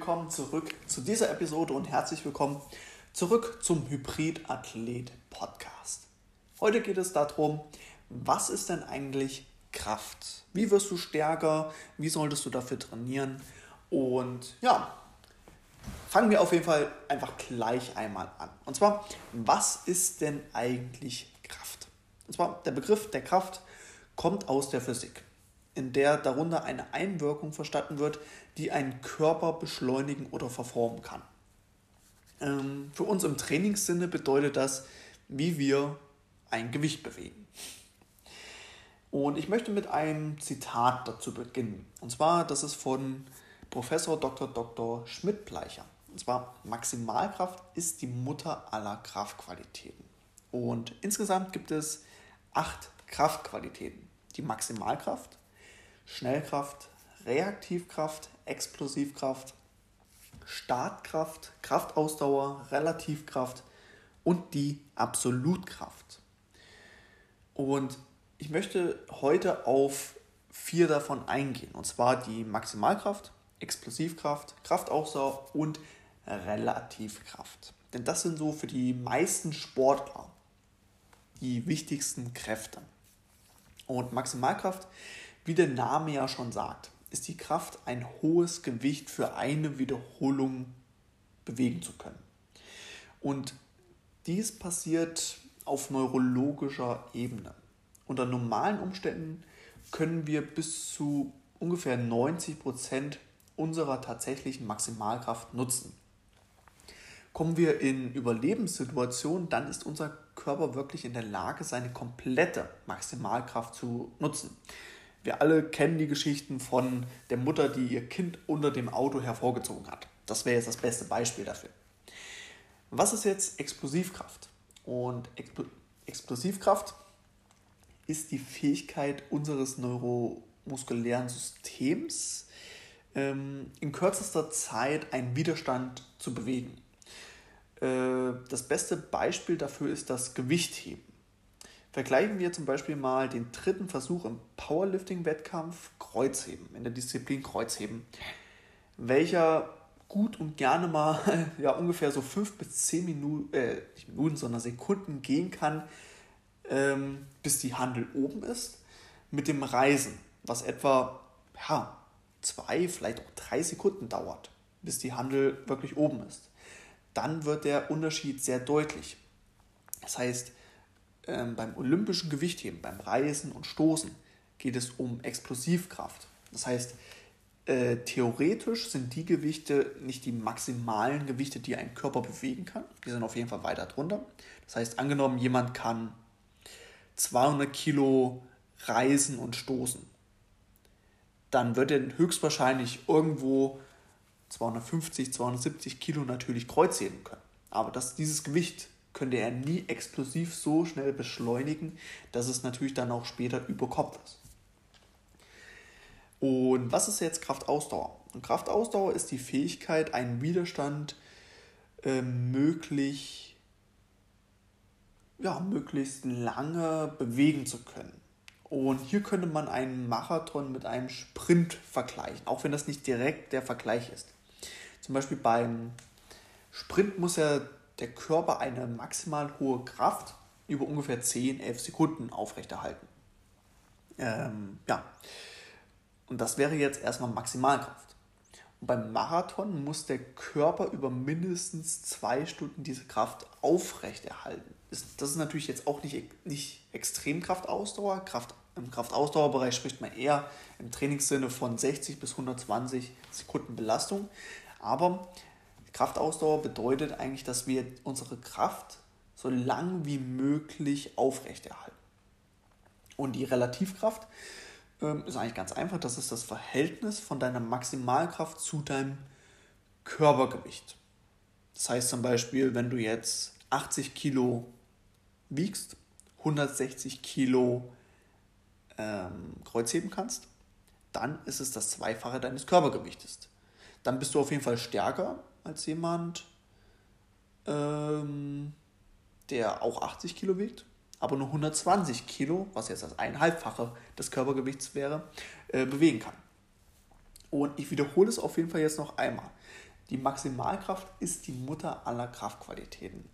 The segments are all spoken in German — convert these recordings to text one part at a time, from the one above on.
Willkommen zurück zu dieser Episode und herzlich willkommen zurück zum Hybrid Athlet Podcast. Heute geht es darum, was ist denn eigentlich Kraft? Wie wirst du stärker? Wie solltest du dafür trainieren? Und ja, fangen wir auf jeden Fall einfach gleich einmal an. Und zwar, was ist denn eigentlich Kraft? Und zwar, der Begriff der Kraft kommt aus der Physik in der darunter eine Einwirkung verstanden wird, die einen Körper beschleunigen oder verformen kann. Ähm, für uns im Trainingssinne bedeutet das, wie wir ein Gewicht bewegen. Und ich möchte mit einem Zitat dazu beginnen. Und zwar, das ist von Professor Dr. Dr. Schmidt-Bleicher. Und zwar, Maximalkraft ist die Mutter aller Kraftqualitäten. Und insgesamt gibt es acht Kraftqualitäten. Die Maximalkraft, Schnellkraft, Reaktivkraft, Explosivkraft, Startkraft, Kraftausdauer, Relativkraft und die Absolutkraft. Und ich möchte heute auf vier davon eingehen. Und zwar die Maximalkraft, Explosivkraft, Kraftausdauer und Relativkraft. Denn das sind so für die meisten Sportler die wichtigsten Kräfte. Und Maximalkraft wie der Name ja schon sagt, ist die Kraft, ein hohes Gewicht für eine Wiederholung bewegen zu können. Und dies passiert auf neurologischer Ebene. Unter normalen Umständen können wir bis zu ungefähr 90 Prozent unserer tatsächlichen Maximalkraft nutzen. Kommen wir in Überlebenssituationen, dann ist unser Körper wirklich in der Lage, seine komplette Maximalkraft zu nutzen. Wir alle kennen die Geschichten von der Mutter, die ihr Kind unter dem Auto hervorgezogen hat. Das wäre jetzt das beste Beispiel dafür. Was ist jetzt Explosivkraft? Und Expl Explosivkraft ist die Fähigkeit unseres neuromuskulären Systems, ähm, in kürzester Zeit einen Widerstand zu bewegen. Äh, das beste Beispiel dafür ist das Gewichtheben. Vergleichen wir zum Beispiel mal den dritten Versuch im Powerlifting-Wettkampf Kreuzheben, in der Disziplin Kreuzheben, welcher gut und gerne mal ja, ungefähr so fünf bis zehn Minuten, äh, nicht Minuten, sondern Sekunden gehen kann, ähm, bis die Handel oben ist, mit dem Reisen, was etwa ja, vielleicht auch drei Sekunden dauert, bis die Handel wirklich oben ist. Dann wird der Unterschied sehr deutlich. Das heißt, ähm, beim olympischen Gewichtheben, beim Reisen und Stoßen geht es um Explosivkraft. Das heißt, äh, theoretisch sind die Gewichte nicht die maximalen Gewichte, die ein Körper bewegen kann. Die sind auf jeden Fall weiter drunter. Das heißt, angenommen, jemand kann 200 Kilo reisen und stoßen, dann wird er höchstwahrscheinlich irgendwo 250, 270 Kilo natürlich kreuzheben können. Aber das, dieses Gewicht könnte er nie explosiv so schnell beschleunigen, dass es natürlich dann auch später über Kopf ist. Und was ist jetzt Kraftausdauer? Und Kraftausdauer ist die Fähigkeit, einen Widerstand äh, möglich, ja, möglichst lange bewegen zu können. Und hier könnte man einen Marathon mit einem Sprint vergleichen, auch wenn das nicht direkt der Vergleich ist. Zum Beispiel beim Sprint muss er der Körper eine maximal hohe Kraft über ungefähr 10, 11 Sekunden aufrechterhalten. Ähm, ja, und das wäre jetzt erstmal Maximalkraft. Und beim Marathon muss der Körper über mindestens zwei Stunden diese Kraft aufrechterhalten. Das ist natürlich jetzt auch nicht, nicht Extremkraftausdauer. Kraft, Im Kraftausdauerbereich spricht man eher im Trainingssinne von 60 bis 120 Sekunden Belastung. Aber Kraftausdauer bedeutet eigentlich, dass wir unsere Kraft so lang wie möglich aufrechterhalten. Und die Relativkraft ähm, ist eigentlich ganz einfach. Das ist das Verhältnis von deiner Maximalkraft zu deinem Körpergewicht. Das heißt zum Beispiel, wenn du jetzt 80 Kilo wiegst, 160 Kilo ähm, Kreuzheben kannst, dann ist es das Zweifache deines Körpergewichtes. Dann bist du auf jeden Fall stärker als jemand, ähm, der auch 80 Kilo wiegt, aber nur 120 Kilo, was jetzt das einhalbfache des Körpergewichts wäre, äh, bewegen kann. Und ich wiederhole es auf jeden Fall jetzt noch einmal. Die Maximalkraft ist die Mutter aller Kraftqualitäten.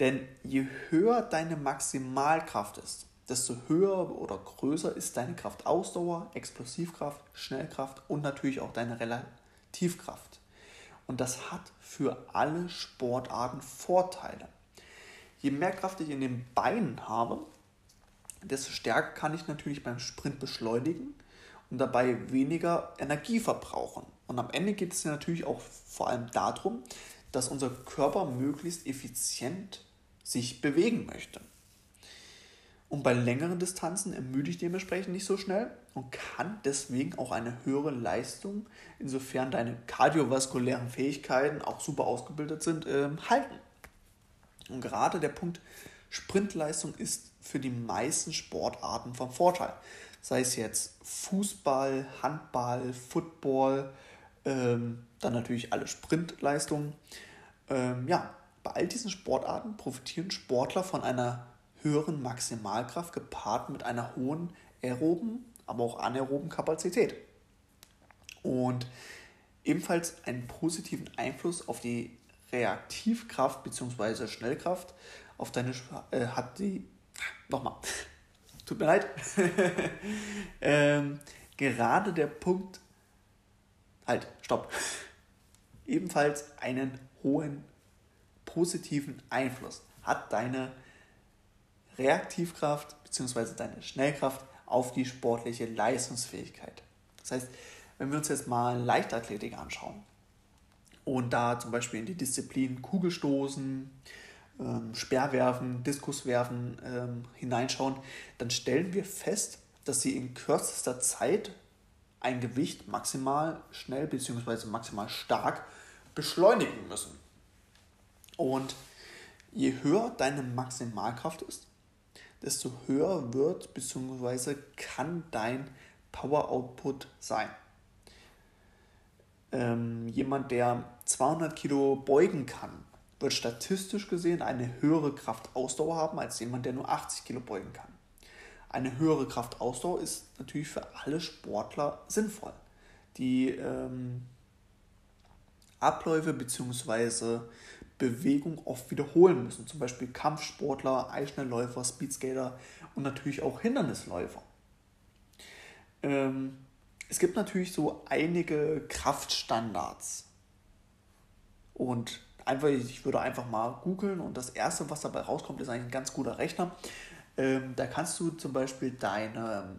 Denn je höher deine Maximalkraft ist, desto höher oder größer ist deine Kraftausdauer, Explosivkraft, Schnellkraft und natürlich auch deine Relativkraft. Und das hat für alle Sportarten Vorteile. Je mehr Kraft ich in den Beinen habe, desto stärker kann ich natürlich beim Sprint beschleunigen und dabei weniger Energie verbrauchen. Und am Ende geht es natürlich auch vor allem darum, dass unser Körper möglichst effizient sich bewegen möchte. Und bei längeren Distanzen ermüde ich dementsprechend nicht so schnell und kann deswegen auch eine höhere Leistung, insofern deine kardiovaskulären Fähigkeiten auch super ausgebildet sind, äh, halten. Und gerade der Punkt Sprintleistung ist für die meisten Sportarten von Vorteil. Sei es jetzt Fußball, Handball, Football, ähm, dann natürlich alle Sprintleistungen. Ähm, ja, bei all diesen Sportarten profitieren Sportler von einer höheren Maximalkraft gepaart mit einer hohen aeroben, aber auch anaeroben Kapazität. Und ebenfalls einen positiven Einfluss auf die Reaktivkraft bzw. Schnellkraft auf deine äh, hat die nochmal tut mir leid ähm, gerade der Punkt halt stopp ebenfalls einen hohen positiven Einfluss hat deine Reaktivkraft bzw. deine Schnellkraft auf die sportliche Leistungsfähigkeit. Das heißt, wenn wir uns jetzt mal Leichtathletik anschauen und da zum Beispiel in die Disziplinen Kugelstoßen, ähm, Speerwerfen, Diskuswerfen ähm, hineinschauen, dann stellen wir fest, dass sie in kürzester Zeit ein Gewicht maximal schnell bzw. maximal stark beschleunigen müssen. Und je höher deine Maximalkraft ist, desto höher wird bzw. kann dein Power Output sein. Ähm, jemand, der 200 Kilo beugen kann, wird statistisch gesehen eine höhere Kraftausdauer haben als jemand, der nur 80 Kilo beugen kann. Eine höhere Kraftausdauer ist natürlich für alle Sportler sinnvoll. Die ähm, Abläufe bzw. Bewegung oft wiederholen müssen. Zum Beispiel Kampfsportler, Eisschnellläufer, Speedskater und natürlich auch Hindernisläufer. Ähm, es gibt natürlich so einige Kraftstandards. Und einfach, ich würde einfach mal googeln und das erste, was dabei rauskommt, ist eigentlich ein ganz guter Rechner. Ähm, da kannst du zum Beispiel deine,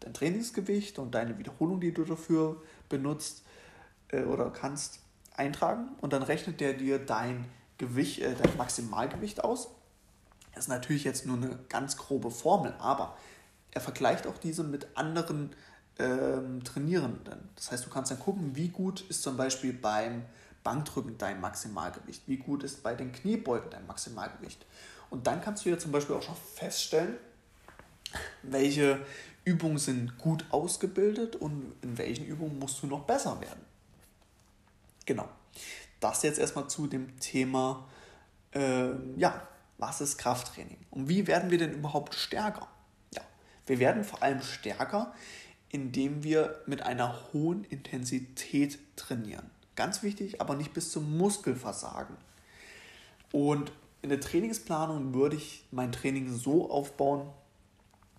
dein Trainingsgewicht und deine Wiederholung, die du dafür benutzt äh, oder kannst, eintragen und dann rechnet der dir dein Gewicht, äh, dein Maximalgewicht aus. Das ist natürlich jetzt nur eine ganz grobe Formel, aber er vergleicht auch diese mit anderen ähm, Trainierenden. Das heißt, du kannst dann gucken, wie gut ist zum Beispiel beim Bankdrücken dein Maximalgewicht, wie gut ist bei den Kniebeugen dein Maximalgewicht. Und dann kannst du ja zum Beispiel auch schon feststellen, welche Übungen sind gut ausgebildet und in welchen Übungen musst du noch besser werden. Genau. Das jetzt erstmal zu dem Thema, äh, ja, was ist Krafttraining? Und wie werden wir denn überhaupt stärker? Ja, wir werden vor allem stärker, indem wir mit einer hohen Intensität trainieren. Ganz wichtig, aber nicht bis zum Muskelversagen. Und in der Trainingsplanung würde ich mein Training so aufbauen,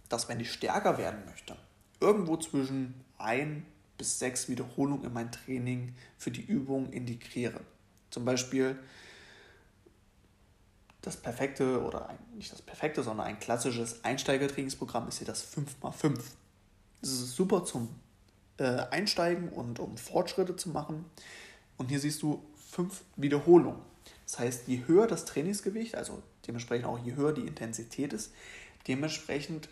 dass wenn ich stärker werden möchte, irgendwo zwischen ein bis sechs Wiederholungen in mein Training für die Übung integriere. Zum Beispiel das perfekte oder ein, nicht das perfekte, sondern ein klassisches Einsteigertrainingsprogramm ist hier das 5x5. Das ist super zum äh, Einsteigen und um Fortschritte zu machen. Und hier siehst du fünf Wiederholungen. Das heißt, je höher das Trainingsgewicht, also dementsprechend auch je höher die Intensität ist, dementsprechend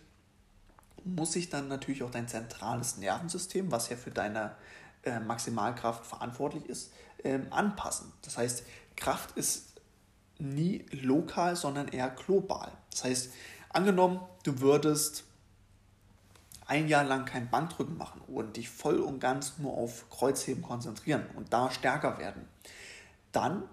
muss sich dann natürlich auch dein zentrales Nervensystem, was ja für deine äh, Maximalkraft verantwortlich ist, ähm, anpassen. Das heißt, Kraft ist nie lokal, sondern eher global. Das heißt, angenommen, du würdest ein Jahr lang kein Bankdrücken machen und dich voll und ganz nur auf Kreuzheben konzentrieren und da stärker werden, dann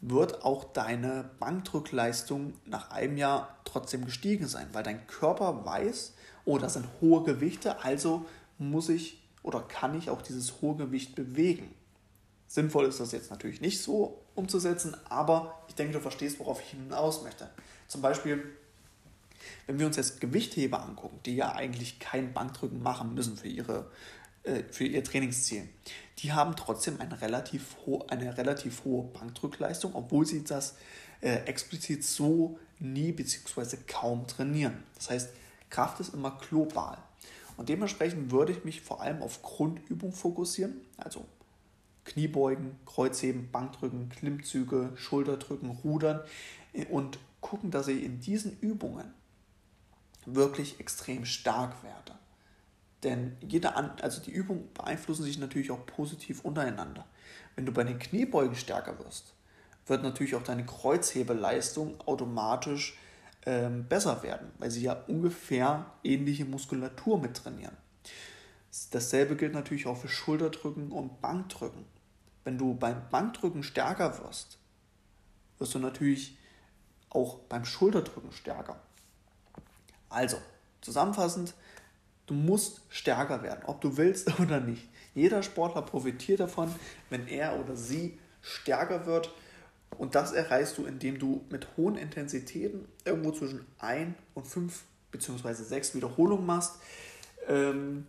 wird auch deine Bankdrückleistung nach einem Jahr trotzdem gestiegen sein, weil dein Körper weiß, oh, das sind hohe Gewichte, also muss ich oder kann ich auch dieses hohe Gewicht bewegen. Sinnvoll ist das jetzt natürlich nicht so umzusetzen, aber ich denke, du verstehst, worauf ich hinaus möchte. Zum Beispiel, wenn wir uns jetzt Gewichtheber angucken, die ja eigentlich kein Bankdrücken machen müssen für, ihre, äh, für ihr Trainingsziel, die haben trotzdem eine relativ, eine relativ hohe Bankdrückleistung, obwohl sie das äh, explizit so nie bzw. kaum trainieren. Das heißt, Kraft ist immer global. Und dementsprechend würde ich mich vor allem auf Grundübung fokussieren, also Kniebeugen, Kreuzheben, Bankdrücken, Klimmzüge, Schulterdrücken, Rudern und gucken, dass ich in diesen Übungen wirklich extrem stark werde. Denn jede An also die Übungen beeinflussen sich natürlich auch positiv untereinander. Wenn du bei den Kniebeugen stärker wirst, wird natürlich auch deine Kreuzhebeleistung automatisch ähm, besser werden, weil sie ja ungefähr ähnliche Muskulatur mit trainieren. Dasselbe gilt natürlich auch für Schulterdrücken und Bankdrücken. Wenn du beim Bankdrücken stärker wirst, wirst du natürlich auch beim Schulterdrücken stärker. Also, zusammenfassend, du musst stärker werden, ob du willst oder nicht. Jeder Sportler profitiert davon, wenn er oder sie stärker wird. Und das erreichst du, indem du mit hohen Intensitäten irgendwo zwischen 1 und 5 bzw. 6 Wiederholungen machst. Ähm,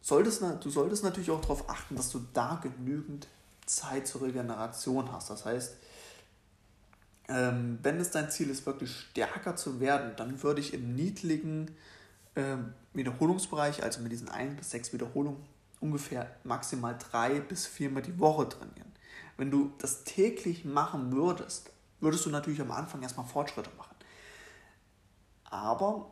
solltest, du solltest natürlich auch darauf achten, dass du da genügend Zeit zur Regeneration hast. Das heißt, ähm, wenn es dein Ziel ist, wirklich stärker zu werden, dann würde ich im niedrigen ähm, Wiederholungsbereich, also mit diesen 1 bis 6 Wiederholungen, ungefähr maximal drei bis viermal die Woche trainieren. Wenn du das täglich machen würdest, würdest du natürlich am Anfang erstmal Fortschritte machen. Aber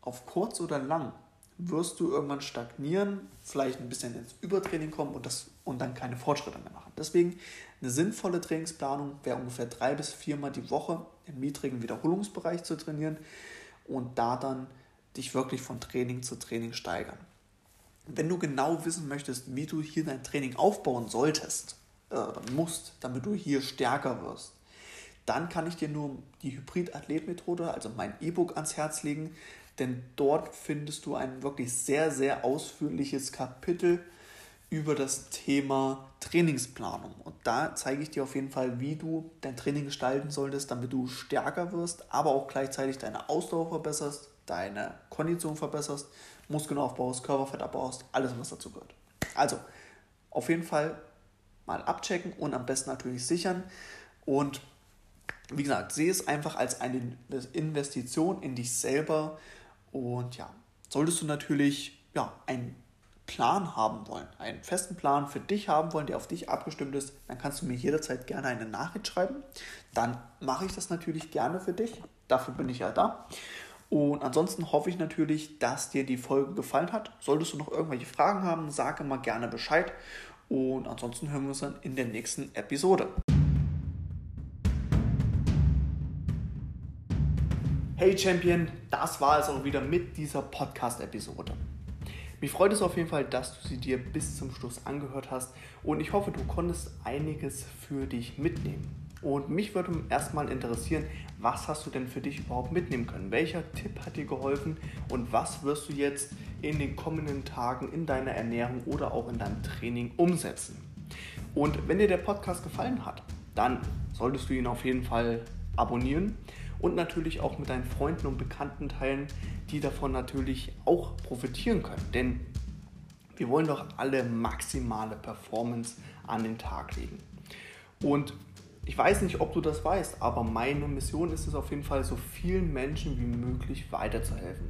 auf kurz oder lang wirst du irgendwann stagnieren, vielleicht ein bisschen ins Übertraining kommen und, das, und dann keine Fortschritte mehr machen. Deswegen eine sinnvolle Trainingsplanung wäre ungefähr drei bis viermal die Woche im niedrigen Wiederholungsbereich zu trainieren und da dann dich wirklich von Training zu Training steigern. Wenn du genau wissen möchtest, wie du hier dein Training aufbauen solltest äh, musst, damit du hier stärker wirst, dann kann ich dir nur die Hybrid-Athlet-Methode, also mein E-Book ans Herz legen denn dort findest du ein wirklich sehr, sehr ausführliches Kapitel über das Thema Trainingsplanung. Und da zeige ich dir auf jeden Fall, wie du dein Training gestalten solltest, damit du stärker wirst, aber auch gleichzeitig deine Ausdauer verbesserst, deine Kondition verbesserst, Muskeln aufbaust, Körperfett abbaust, alles, was dazu gehört. Also, auf jeden Fall mal abchecken und am besten natürlich sichern. Und wie gesagt, sehe es einfach als eine Investition in dich selber und ja, solltest du natürlich ja, einen Plan haben wollen, einen festen Plan für dich haben wollen, der auf dich abgestimmt ist, dann kannst du mir jederzeit gerne eine Nachricht schreiben. Dann mache ich das natürlich gerne für dich. Dafür bin ich ja da. Und ansonsten hoffe ich natürlich, dass dir die Folge gefallen hat. Solltest du noch irgendwelche Fragen haben, sage mal gerne Bescheid. Und ansonsten hören wir uns dann in der nächsten Episode. Hey Champion, das war es auch wieder mit dieser Podcast-Episode. Mich freut es auf jeden Fall, dass du sie dir bis zum Schluss angehört hast und ich hoffe, du konntest einiges für dich mitnehmen. Und mich würde erstmal interessieren, was hast du denn für dich überhaupt mitnehmen können? Welcher Tipp hat dir geholfen und was wirst du jetzt in den kommenden Tagen in deiner Ernährung oder auch in deinem Training umsetzen? Und wenn dir der Podcast gefallen hat, dann solltest du ihn auf jeden Fall abonnieren und natürlich auch mit deinen Freunden und Bekannten teilen, die davon natürlich auch profitieren können. Denn wir wollen doch alle maximale Performance an den Tag legen. Und ich weiß nicht, ob du das weißt, aber meine Mission ist es auf jeden Fall, so vielen Menschen wie möglich weiterzuhelfen.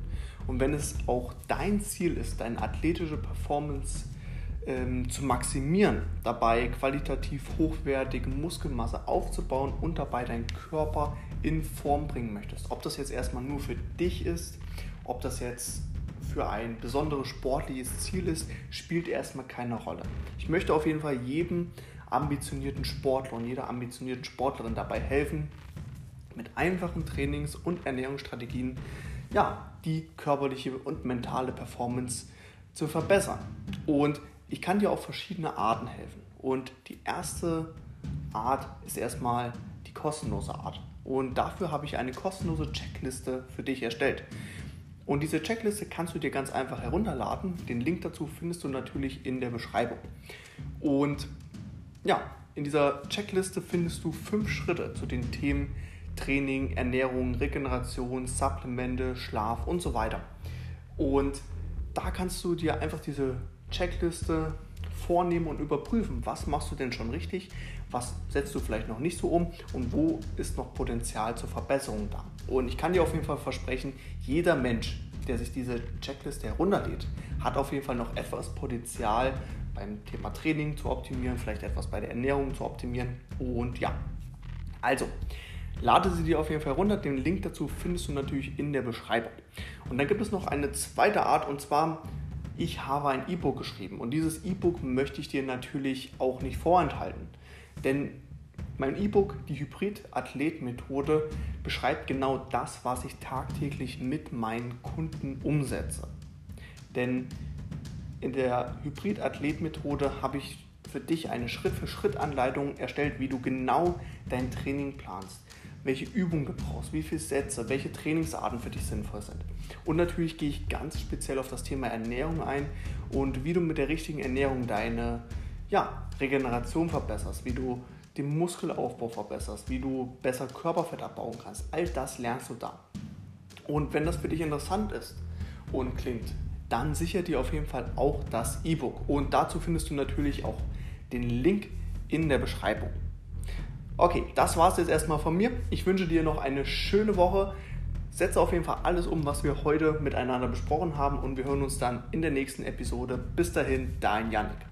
Und wenn es auch dein Ziel ist, deine athletische Performance ähm, zu maximieren, dabei qualitativ hochwertige Muskelmasse aufzubauen und dabei deinen Körper in Form bringen möchtest. Ob das jetzt erstmal nur für dich ist, ob das jetzt für ein besonderes sportliches Ziel ist, spielt erstmal keine Rolle. Ich möchte auf jeden Fall jedem ambitionierten Sportler und jeder ambitionierten Sportlerin dabei helfen, mit einfachen Trainings- und Ernährungsstrategien ja, die körperliche und mentale Performance zu verbessern. Und ich kann dir auf verschiedene Arten helfen. Und die erste Art ist erstmal die kostenlose Art. Und dafür habe ich eine kostenlose Checkliste für dich erstellt. Und diese Checkliste kannst du dir ganz einfach herunterladen. Den Link dazu findest du natürlich in der Beschreibung. Und ja, in dieser Checkliste findest du fünf Schritte zu den Themen Training, Ernährung, Regeneration, Supplemente, Schlaf und so weiter. Und da kannst du dir einfach diese Checkliste vornehmen und überprüfen, was machst du denn schon richtig, was setzt du vielleicht noch nicht so um und wo ist noch Potenzial zur Verbesserung da. Und ich kann dir auf jeden Fall versprechen, jeder Mensch, der sich diese Checkliste herunterlädt, hat auf jeden Fall noch etwas Potenzial beim Thema Training zu optimieren, vielleicht etwas bei der Ernährung zu optimieren und ja. Also, lade sie dir auf jeden Fall runter. Den Link dazu findest du natürlich in der Beschreibung. Und dann gibt es noch eine zweite Art und zwar ich habe ein E-Book geschrieben und dieses E-Book möchte ich dir natürlich auch nicht vorenthalten. Denn mein E-Book, die Hybrid-Athlet-Methode, beschreibt genau das, was ich tagtäglich mit meinen Kunden umsetze. Denn in der Hybrid-Athlet-Methode habe ich für dich eine Schritt-für-Schritt-Anleitung erstellt, wie du genau dein Training planst welche Übungen du brauchst, wie viele Sätze, welche Trainingsarten für dich sinnvoll sind. Und natürlich gehe ich ganz speziell auf das Thema Ernährung ein und wie du mit der richtigen Ernährung deine ja, Regeneration verbesserst, wie du den Muskelaufbau verbesserst, wie du besser Körperfett abbauen kannst. All das lernst du da. Und wenn das für dich interessant ist und klingt, dann sicher dir auf jeden Fall auch das E-Book. Und dazu findest du natürlich auch den Link in der Beschreibung. Okay, das war es jetzt erstmal von mir. Ich wünsche dir noch eine schöne Woche. Setze auf jeden Fall alles um, was wir heute miteinander besprochen haben und wir hören uns dann in der nächsten Episode. Bis dahin, dein Janik.